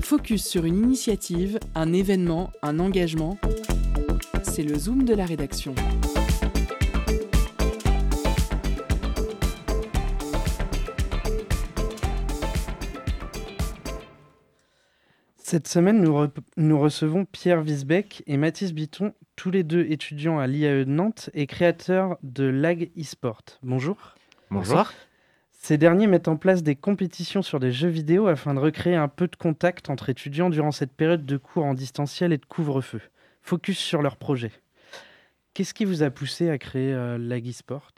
Focus sur une initiative, un événement, un engagement. C'est le zoom de la rédaction. Cette semaine, nous, re- nous recevons Pierre Wiesbeck et Mathis Biton, tous les deux étudiants à l'IAE de Nantes et créateurs de LAG eSport. Bonjour. Bonjour. Ces derniers mettent en place des compétitions sur des jeux vidéo afin de recréer un peu de contact entre étudiants durant cette période de cours en distanciel et de couvre-feu. Focus sur leur projet. Qu'est-ce qui vous a poussé à créer euh, LAG eSport?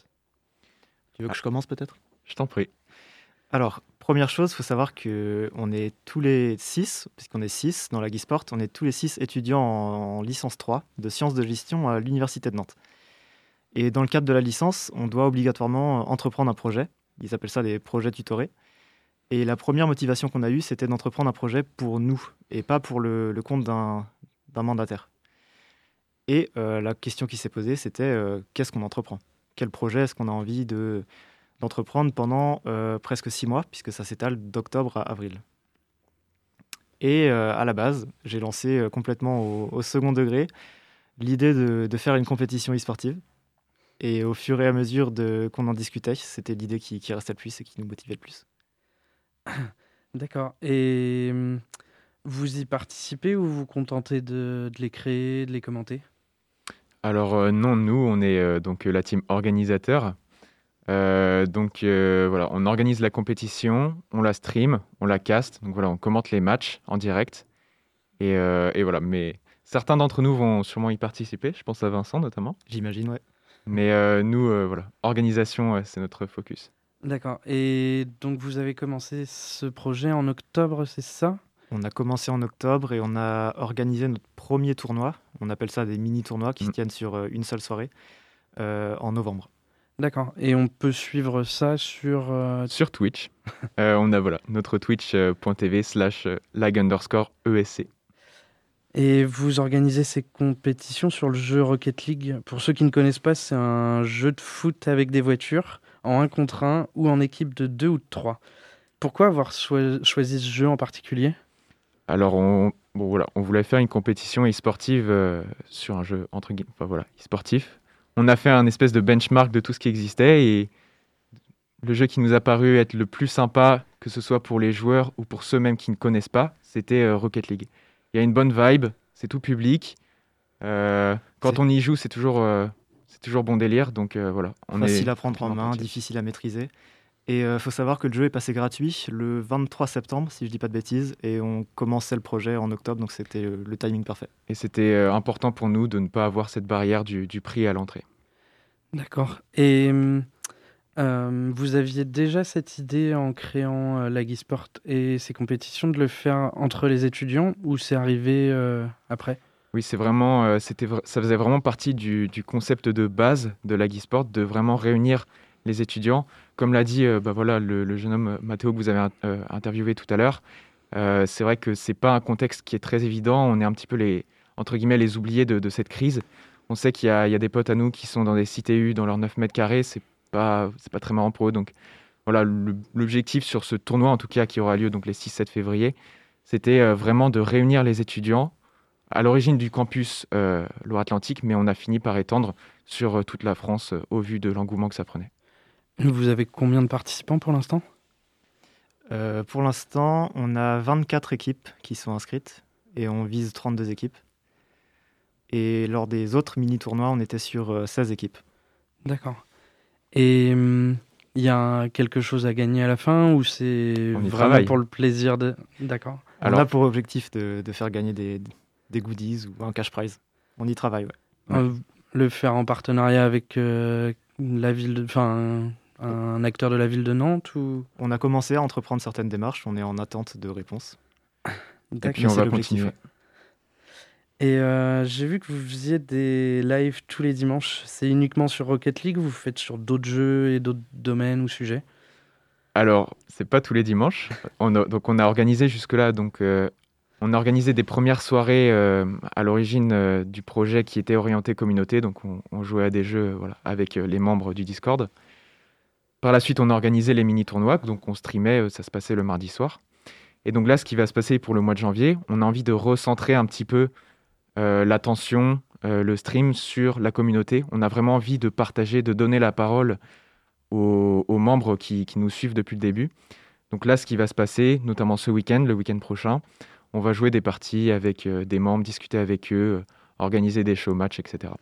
Tu veux que je commence peut-être? Je t'en prie. Alors, première chose, il faut savoir que on est tous les six, puisqu'on est six dans la Guisport, on est tous les six étudiants en, en licence 3 de sciences de gestion à l'Université de Nantes. Et dans le cadre de la licence, on doit obligatoirement entreprendre un projet. Ils appellent ça des projets tutorés. Et la première motivation qu'on a eue, c'était d'entreprendre un projet pour nous et pas pour le, compte d'un d'un mandataire. Et euh, la question qui s'est posée, c'était euh, qu'est-ce qu'on entreprend? Quel projet est-ce qu'on a envie de, d'entreprendre pendant euh, presque six mois, puisque ça s'étale d'octobre à avril. Et euh, à la base, j'ai lancé euh, complètement au, au second degré l'idée de, de faire une compétition e-sportive. Et au fur et à mesure de, qu'on en discutait, c'était l'idée qui, qui restait le plus et qui nous motivait le plus. (coughs) D'accord. Et hum, vous y participez ou vous vous contentez de, de les créer, de les commenter? Alors euh, non, nous, on est euh, donc la team organisateur. Euh, donc euh, voilà, on organise la compétition, on la stream, on la cast. Donc voilà, on commente les matchs en direct. Et, euh, et voilà, mais certains d'entre nous vont sûrement y participer. Je pense à Vincent notamment. J'imagine, ouais. Mais euh, nous, euh, voilà, organisation, ouais, c'est notre focus. D'accord. Et donc vous avez commencé ce projet en octobre, c'est ça? On a commencé en octobre et on a organisé notre premier tournoi. On appelle ça des mini-tournois qui Mm. se tiennent sur une seule soirée euh, en novembre. D'accord. Et on peut suivre ça sur... euh, Sur Twitch, (laughs) euh, on a voilà, notre twitch.tv slash euh, lag underscore ESC. Et vous organisez ces compétitions sur le jeu Rocket League. Pour ceux qui ne connaissent pas, c'est un jeu de foot avec des voitures, en 1 contre 1 ou en équipe de 2 ou de 3. Pourquoi avoir choi- choisi ce jeu en particulier? Alors, on, bon, voilà, on voulait faire une compétition e-sportive euh, sur un jeu entre guillemets, enfin, voilà, e-sportif. On a fait un espèce de benchmark de tout ce qui existait et le jeu qui nous a paru être le plus sympa, que ce soit pour les joueurs ou pour ceux même qui ne connaissent pas, c'était euh, Rocket League. Il y a une bonne vibe, c'est tout public. Euh, quand on y joue, c'est toujours, euh, c'est toujours bon délire. Donc euh, voilà, on Facile est à prendre en main, difficile à maîtriser. Et il faut savoir que le jeu est passé gratuit le 23 septembre, si je dis pas de bêtises, et on commençait le projet en octobre, donc c'était euh, le timing parfait. Et c'était euh, important pour nous de ne pas avoir cette barrière du, du prix à l'entrée. D'accord. Et euh, vous aviez déjà cette idée en créant euh, la Sport et ces compétitions de le faire entre les étudiants ou c'est arrivé euh, après? Oui, c'est vraiment, euh, c'était, ça faisait vraiment partie du, du concept de base de la Sport, de vraiment réunir les étudiants. Comme l'a dit euh, bah voilà, le, jeune homme euh, Mathéo que vous avez euh, interviewé tout à l'heure, c'est vrai que c'est pas un contexte qui est très évident. On est un petit peu les, entre guillemets, les oubliés de, cette crise. On sait qu'il y a, des potes à nous qui sont dans des CTU, dans leurs 9 mètres carrés. C'est pas, pas très marrant pour eux. Donc voilà, l'objectif sur ce tournoi, en tout cas, qui aura lieu donc les 6-7 février, c'était vraiment de réunir les étudiants à l'origine du campus euh, Loire-Atlantique, mais on a fini par étendre sur toute la France au vu de l'engouement que ça prenait. Vous avez combien de participants pour l'instant? Euh, pour l'instant, on a 24 équipes qui sont inscrites et on vise 32 équipes. Et lors des autres mini-tournois, on était sur euh, 16 équipes. D'accord. Et hum, il y a quelque chose à gagner à la fin ou c'est vraiment travaille. pour le plaisir de... D'accord. Alors- on a pour objectif de, de faire gagner des, des goodies ou un cash prize. On y travaille, ouais. Ouais. Euh, le faire en partenariat avec euh, la ville de... Enfin, un, acteur de la ville de Nantes ou... On a commencé à entreprendre certaines démarches, on est en attente de réponse. Et puis on c'est va continuer. Et euh, j'ai vu que vous faisiez des lives tous les dimanches. C'est uniquement sur Rocket League ou vous faites sur d'autres jeux et d'autres domaines ou sujets? Alors, c'est pas tous les dimanches. On a- donc, on a organisé jusque-là, donc, euh, on a organisé des premières soirées euh, à l'origine euh, du projet qui était orienté communauté. Donc, on, on jouait à des jeux voilà, avec euh, les membres du Discord. Par la suite, on a organisé les mini-tournois. Donc, on streamait, euh, ça se passait le mardi soir. Et donc là, ce qui va se passer pour le mois de janvier, on a envie de recentrer un petit peu euh, l'attention, euh, le stream sur la communauté. On a vraiment envie de partager, de donner la parole aux, membres qui, nous suivent depuis le début. Donc là, ce qui va se passer, notamment ce week-end, le week-end prochain, on va jouer des parties avec des membres, discuter avec eux, organiser des shows matchs, etc.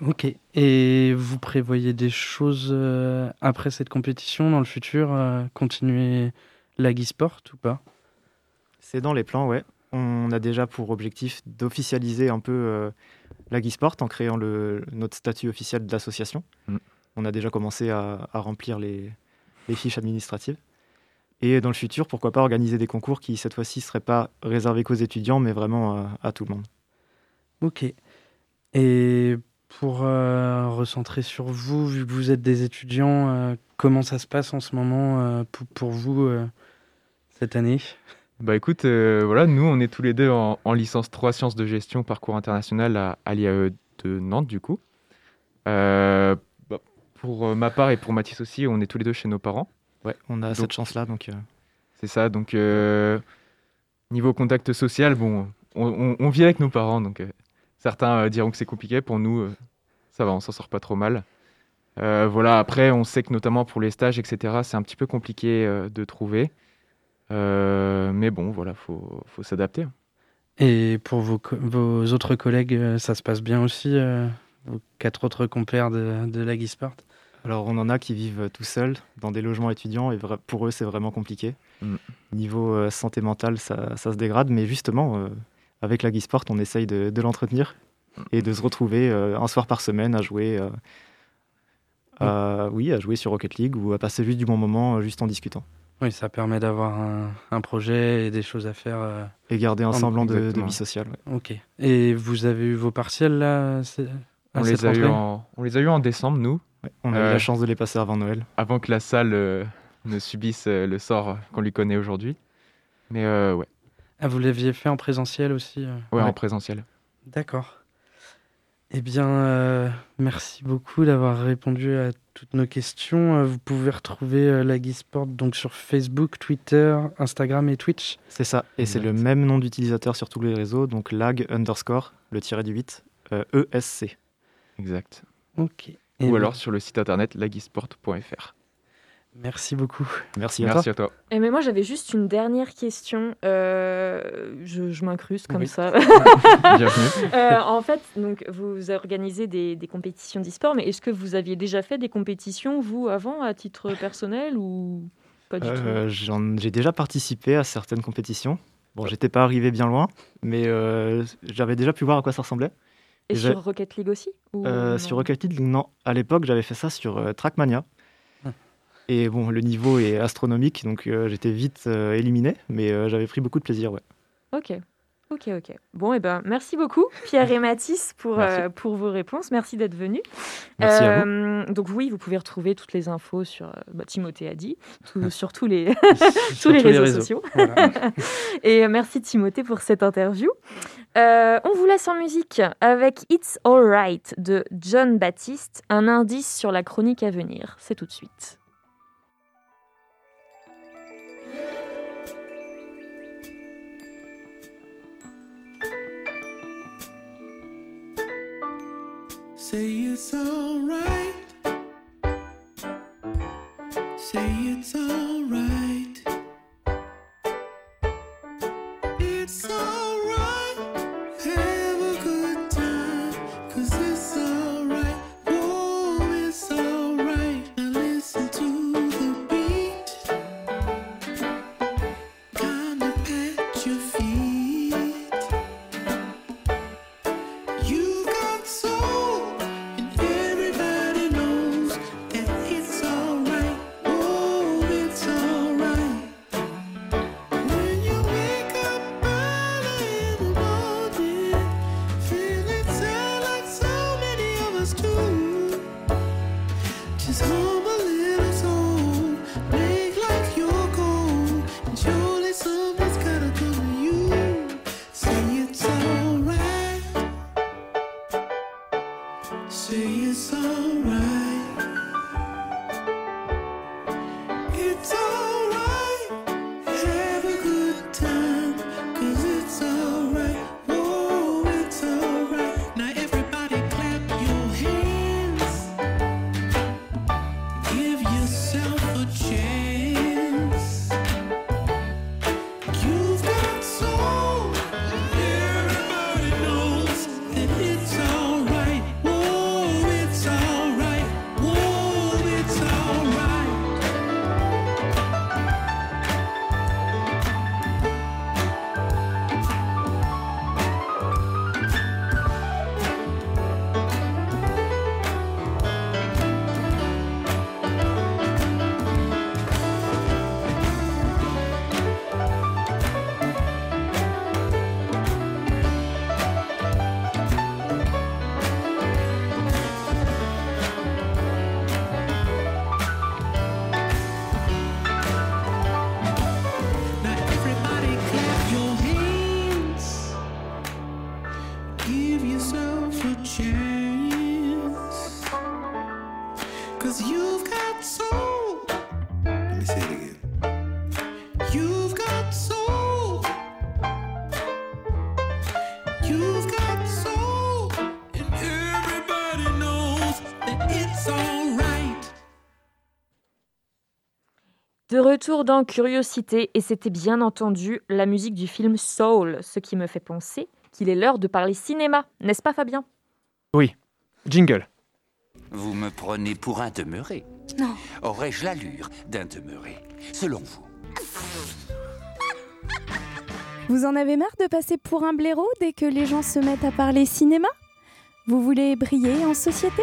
Ok. Et vous prévoyez des choses euh, après cette compétition dans le futur euh, Continuer la Sport ou pas? C'est dans les plans, ouais. On a déjà pour objectif d'officialiser un peu euh, la Sport en créant le, notre statut officiel d'association. Mm. On a déjà commencé à, à remplir les, les fiches administratives. Et dans le futur, pourquoi pas organiser des concours qui, cette fois-ci, ne seraient pas réservés qu'aux étudiants, mais vraiment à, à tout le monde. Ok. Et pour euh, recentrer sur vous, vu que vous êtes des étudiants, euh, comment ça se passe en ce moment euh, pour, pour vous euh, cette année? Bah écoute, euh, voilà, nous on est tous les deux en, en licence 3 sciences de gestion parcours international à, à l'IAE de Nantes du coup. Euh, bah, pour ma part et pour Mathis aussi, on est tous les deux chez nos parents. Ouais, on a Donc- cette chance-là, donc euh, C'est ça, donc euh, niveau contact social, bon, on, on- on vit avec nos parents, donc euh, certains euh, diront que c'est compliqué, pour nous, euh, ça va, on s'en sort pas trop mal. Euh, voilà, après, on sait que notamment pour les stages, etc., c'est un petit peu compliqué euh, de trouver. Euh, mais bon, voilà, faut, faut s'adapter. Et pour vos, co- vos autres collègues, ça se passe bien aussi euh, Vos quatre autres compères de, de la Sport? Alors, on en a qui vivent tout seuls dans des logements étudiants et vra- pour eux, c'est vraiment compliqué. Mm. Niveau euh, santé mentale, ça, ça se dégrade, mais justement, euh, avec la Sport, on essaye de, de l'entretenir et de se retrouver euh, un soir par semaine à jouer, euh, à- oui, à jouer sur Rocket League ou à passer juste du bon moment euh, juste en discutant Oui, ça permet d'avoir un, un projet et des choses à faire. euh, et garder un En- semblant de, de vie sociale. ouais. Ok. Et vous avez eu vos partiels là On les, a eu en, on les a eu en décembre, nous, Ouais, on a eu la chance de les passer avant Noël. avant que la salle euh, ne subisse euh, le sort qu'on lui connaît aujourd'hui. Mais euh, ouais, Ah, vous l'aviez fait en présentiel aussi euh ouais, en Ouais. présentiel. D'accord. Eh bien, euh, merci beaucoup d'avoir répondu à toutes nos questions. Euh, Vous pouvez retrouver euh, la Sport donc sur Facebook, Twitter, Instagram et Twitch. C'est ça, et c'est le Exact. même nom d'utilisateur sur tous les réseaux, donc lag underscore, le tiré du 8, euh, ESC. Exact. Ok. Et Ou bien, alors sur le site internet lagisport.fr. Merci beaucoup. Merci à toi. Merci à toi. Et mais moi j'avais juste une dernière question. Euh, je je m'incruste comme Oui. ça. (laughs) Bienvenue. Euh, en fait, donc vous organisez des, des compétitions d'e-sport, mais est-ce que vous aviez déjà fait des compétitions vous avant à titre personnel ou pas du tout? Euh, j'en- J'ai déjà participé à certaines compétitions. Bon, j'étais pas arrivé bien loin, mais euh, j'avais déjà pu voir à quoi ça ressemblait. Et sur Rocket League aussi ou Euh, sur Rocket League, non. À l'époque, j'avais fait ça sur euh, Trackmania. Et bon, le niveau est astronomique, donc euh, j'étais vite euh, éliminé, mais euh, j'avais pris beaucoup de plaisir, ouais. Ok. Ok, ok. Bon, et ben, merci beaucoup, Pierre et Mathis, pour, euh, pour vos réponses. Merci d'être venus. Merci à vous. Donc, oui, vous pouvez retrouver toutes les infos sur. bah, Timothée a dit, tout- sur tous les, (laughs) Sur (laughs) tous les réseaux, sociaux. Voilà. (laughs) Et merci Timothée pour cette interview. Euh, on vous laisse en musique avec It's Alright de John Baptiste, un indice sur la chronique à venir. C'est tout de suite. Say it's alright. Say it's alright. It's alright. Retour dans Curiosité, et c'était bien entendu la musique du film Soul, ce qui me fait penser qu'il est l'heure de parler cinéma, n'est-ce pas Fabien? Jingle. Vous me prenez pour un demeuré Non. Aurais-je l'allure d'un demeuré Selon vous? Vous en avez marre de passer pour un blaireau dès que les gens se mettent à parler cinéma? Vous voulez briller en société?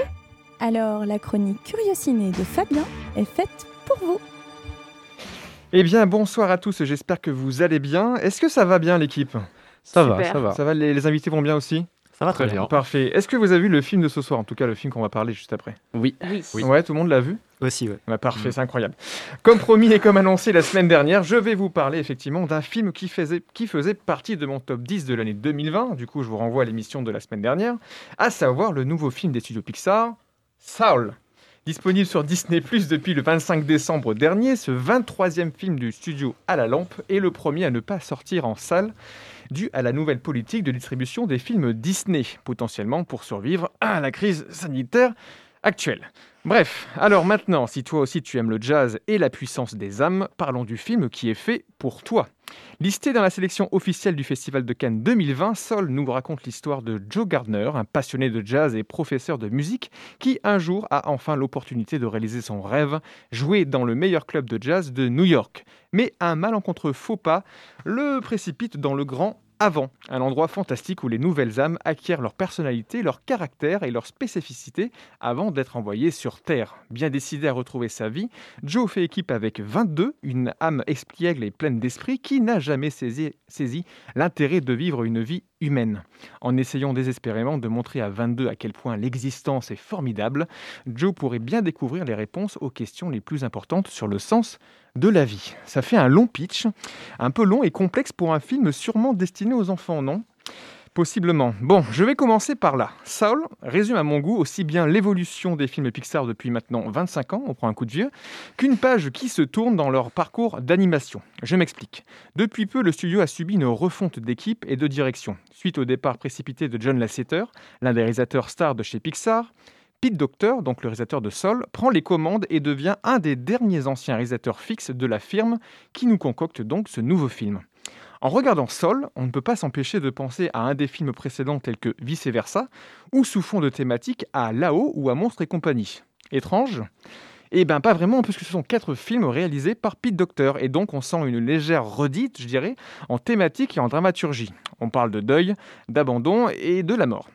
Alors la chronique Curiosiné de Fabien est faite pour vous. Eh bien, bonsoir à tous, j'espère que vous allez bien. Est-ce que ça va bien l'équipe? Ça va, ça va. Ça va, les, les invités vont bien aussi? Ça va Très bien. Parfait. Est-ce que vous avez vu le film de ce soir, en tout cas le film qu'on va parler juste après Oui. Oui. Ouais, tout le monde l'a vu? Aussi, ouais. Ouais, Parfait, Mm. c'est incroyable. Comme promis et comme annoncé la semaine dernière, je vais vous parler effectivement d'un film qui faisait, qui faisait partie de mon top 10 de l'année 2020. Du coup, je vous renvoie à l'émission de la semaine dernière, à savoir le nouveau film des studios Pixar, Saul. Disponible sur Disney Plus depuis le 25 décembre dernier, ce 23e film du studio à la lampe est le premier à ne pas sortir en salle dû à la nouvelle politique de distribution des films Disney, potentiellement pour survivre à la crise sanitaire actuelle. Bref, alors maintenant, si toi aussi tu aimes le jazz et la puissance des âmes, parlons du film qui est fait pour toi. Listé dans la sélection officielle du Festival de Cannes 2020, Sol nous raconte l'histoire de Joe Gardner, un passionné de jazz et professeur de musique, qui un jour a enfin l'opportunité de réaliser son rêve, jouer dans le meilleur club de jazz de New York. Mais un malencontreux faux pas le précipite dans le grand avant, un endroit fantastique où les nouvelles âmes acquièrent leur personnalité, leur caractère et leur spécificité avant d'être envoyées sur Terre. Bien décidé à retrouver sa vie, Joe fait équipe avec 22, une âme espiègle et pleine d'esprit qui n'a jamais saisi, saisi l'intérêt de vivre une vie humaine. En essayant désespérément de montrer à 22 à quel point l'existence est formidable, Joe pourrait bien découvrir les réponses aux questions les plus importantes sur le sens de la vie. Ça fait un long pitch, un peu long et complexe pour un film sûrement destiné aux enfants, non? Possiblement. Bon, je vais commencer par là. Saul résume à mon goût aussi bien l'évolution des films Pixar depuis maintenant 25 ans, on prend un coup de vieux, qu'une page qui se tourne dans leur parcours d'animation. Je m'explique. Depuis peu, le studio a subi une refonte d'équipe et de direction. Suite au départ précipité de John Lasseter, l'un des réalisateurs stars de chez Pixar, Pete Docter, donc le réalisateur de Sol, prend les commandes et devient un des derniers anciens réalisateurs fixes de la firme qui nous concocte donc ce nouveau film. En regardant Sol, on ne peut pas s'empêcher de penser à un des films précédents tels que Vice Versa, ou sous fond de thématique à Lao ou à Monstres et compagnie. Étrange? Eh bien pas vraiment, puisque ce sont quatre films réalisés par Pete Docter, et donc on sent une légère redite, je dirais, en thématique et en dramaturgie. On parle de deuil, d'abandon et de la mort.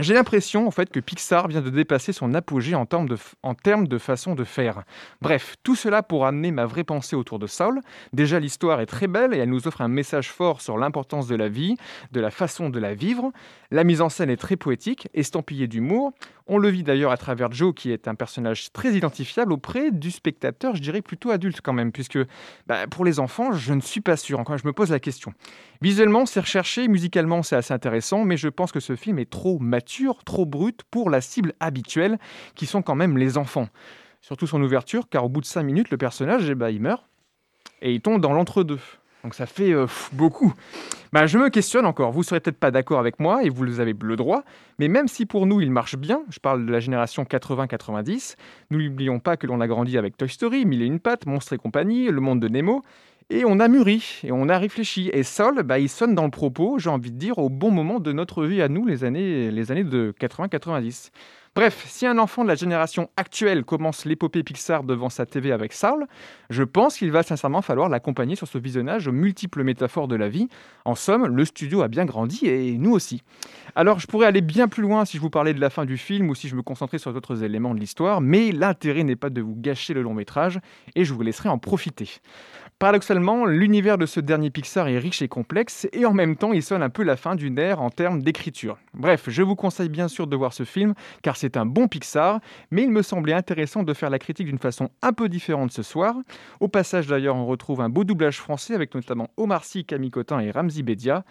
J'ai l'impression en fait que Pixar vient de dépasser son apogée en termes de, en termes de façon de faire. Bref, tout cela pour amener ma vraie pensée autour de Saul. Déjà, l'histoire est très belle et elle nous offre un message fort sur l'importance de la vie, de la façon de la vivre. La mise en scène est très poétique, estampillée d'humour. On le vit d'ailleurs à travers Joe, qui est un personnage très identifiable auprès du spectateur, je dirais plutôt adulte quand même, puisque bah, pour les enfants, je ne suis pas sûr. Encore, je me pose la question. Visuellement, c'est recherché, musicalement, c'est assez intéressant, mais je pense que ce film est trop mature, trop brut pour la cible habituelle, qui sont quand même les enfants. Surtout son ouverture, car au bout de 5 minutes, le personnage, eh ben, il meurt et il tombe dans l'entre-deux. Donc ça fait euh, beaucoup. Bah, je me questionne encore, vous ne serez peut-être pas d'accord avec moi, et vous avez le droit, mais même si pour nous il marche bien, je parle de la génération 80-90, nous n'oublions pas que l'on a grandi avec Toy Story, Mille et une pattes, Monstres et compagnie, Le monde de Nemo, et on a mûri, et on a réfléchi. Et Sol, bah, il sonne dans le propos, j'ai envie de dire, au bon moment de notre vie à nous, les années, les années de 80-90. Bref, si un enfant de la génération actuelle commence l'épopée Pixar devant sa TV avec Saul, je pense qu'il va sincèrement falloir l'accompagner sur ce visionnage aux multiples métaphores de la vie. En somme, le studio a bien grandi et nous aussi. Alors, je pourrais aller bien plus loin si je vous parlais de la fin du film ou si je me concentrais sur d'autres éléments de l'histoire, mais l'intérêt n'est pas de vous gâcher le long métrage et je vous laisserai en profiter. Paradoxalement, l'univers de ce dernier Pixar est riche et complexe, et en même temps, il sonne un peu la fin d'une ère en termes d'écriture. Bref, je vous conseille bien sûr de voir ce film, car c'est un bon Pixar, mais il me semblait intéressant de faire la critique d'une façon un peu différente ce soir. Au passage d'ailleurs, on retrouve un beau doublage français avec notamment Omar Sy, Camille Cotin et Ramzi Bedia.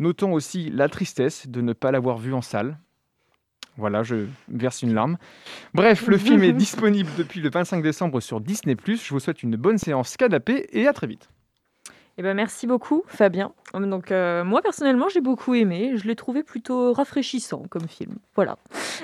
Notons aussi la tristesse de ne pas l'avoir vu en salle. Voilà, je verse une larme. Bref, le film est (laughs) disponible depuis le 25 décembre sur Disney+. Je vous souhaite une bonne séance canapé et à très vite. Eh ben, merci beaucoup, Fabien. Donc, euh, moi, personnellement, j'ai beaucoup aimé. Je l'ai trouvé plutôt rafraîchissant comme film. Voilà.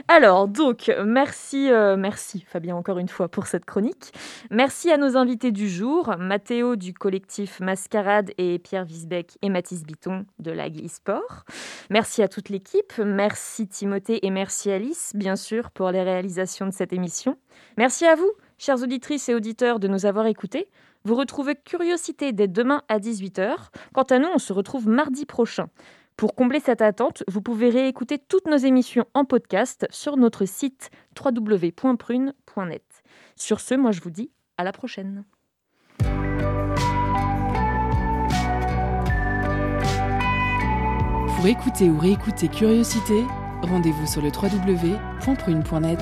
Alors, donc, merci, euh, merci, Fabien, encore une fois, pour cette chronique. Merci à nos invités du jour, Mathéo du collectif Mascarade et Pierre Visbeck et Mathis Biton de l'Agli Sport. Merci à toute l'équipe. Merci Timothée et merci Alice, bien sûr, pour les réalisations de cette émission. Merci à vous, chères auditrices et auditeurs, de nous avoir écoutés. Vous retrouvez Curiosité dès demain à 18h. Quant à nous, on se retrouve mardi prochain. Pour combler cette attente, vous pouvez réécouter toutes nos émissions en podcast sur notre site www.prune.net. Sur ce, moi je vous dis à la prochaine. Pour écouter ou réécouter Curiosité, rendez-vous sur le www.prune.net.